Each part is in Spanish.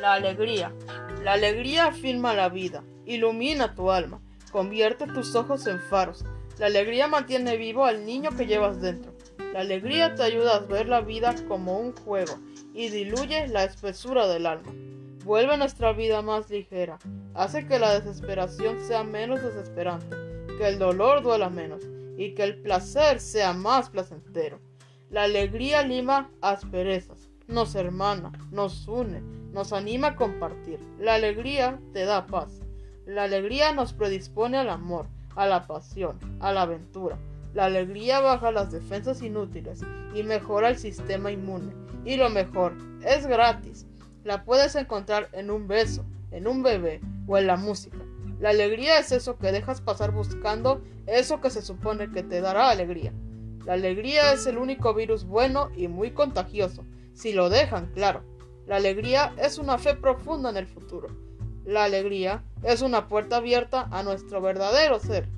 La alegría. La alegría afirma la vida, ilumina tu alma, convierte tus ojos en faros. La alegría mantiene vivo al niño que llevas dentro. La alegría te ayuda a ver la vida como un juego y diluye la espesura del alma. Vuelve nuestra vida más ligera, hace que la desesperación sea menos desesperante, que el dolor duela menos y que el placer sea más placentero. La alegría lima asperezas, nos hermana, nos une, nos anima a compartir. La alegría te da paz. La alegría nos predispone al amor, a la pasión, a la aventura. La alegría baja las defensas inútiles y mejora el sistema inmune. Y lo mejor, es gratis. La puedes encontrar en un beso, en un bebé o en la música. La alegría es eso que dejas pasar buscando eso que se supone que te dará alegría. La alegría es el único virus bueno y muy contagioso, si lo dejan claro. La alegría es una fe profunda en el futuro. La alegría es una puerta abierta a nuestro verdadero ser.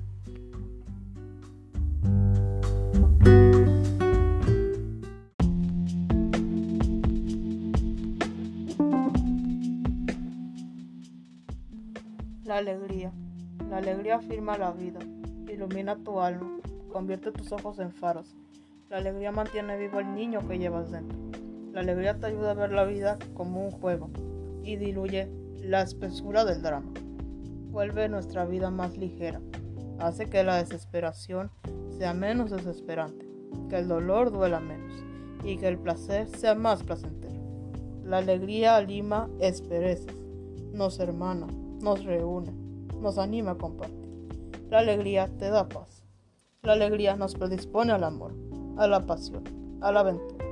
La alegría. La alegría afirma la vida, ilumina tu alma, convierte tus ojos en faros. La alegría mantiene vivo el niño que llevas dentro. La alegría te ayuda a ver la vida como un juego y diluye la espesura del drama. Vuelve nuestra vida más ligera, hace que la desesperación sea menos desesperante, que el dolor duela menos y que el placer sea más placentero. La alegría lima esperezas, nos hermana, nos reúne, nos anima a compartir. La alegría te da paz. La alegría nos predispone al amor, a la pasión, a la aventura.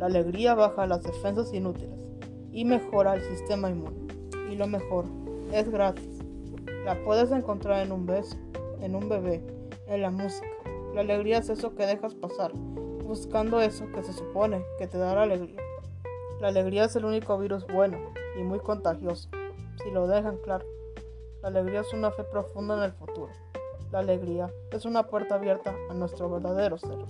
La alegría baja las defensas inútiles y mejora el sistema inmune. Y lo mejor, es gratis. La puedes encontrar en un beso, en un bebé, en la música. La alegría es eso que dejas pasar, buscando eso que se supone que te dará alegría. La alegría es el único virus bueno y muy contagioso, si lo dejan claro. La alegría es una fe profunda en el futuro. La alegría es una puerta abierta a nuestro verdadero ser.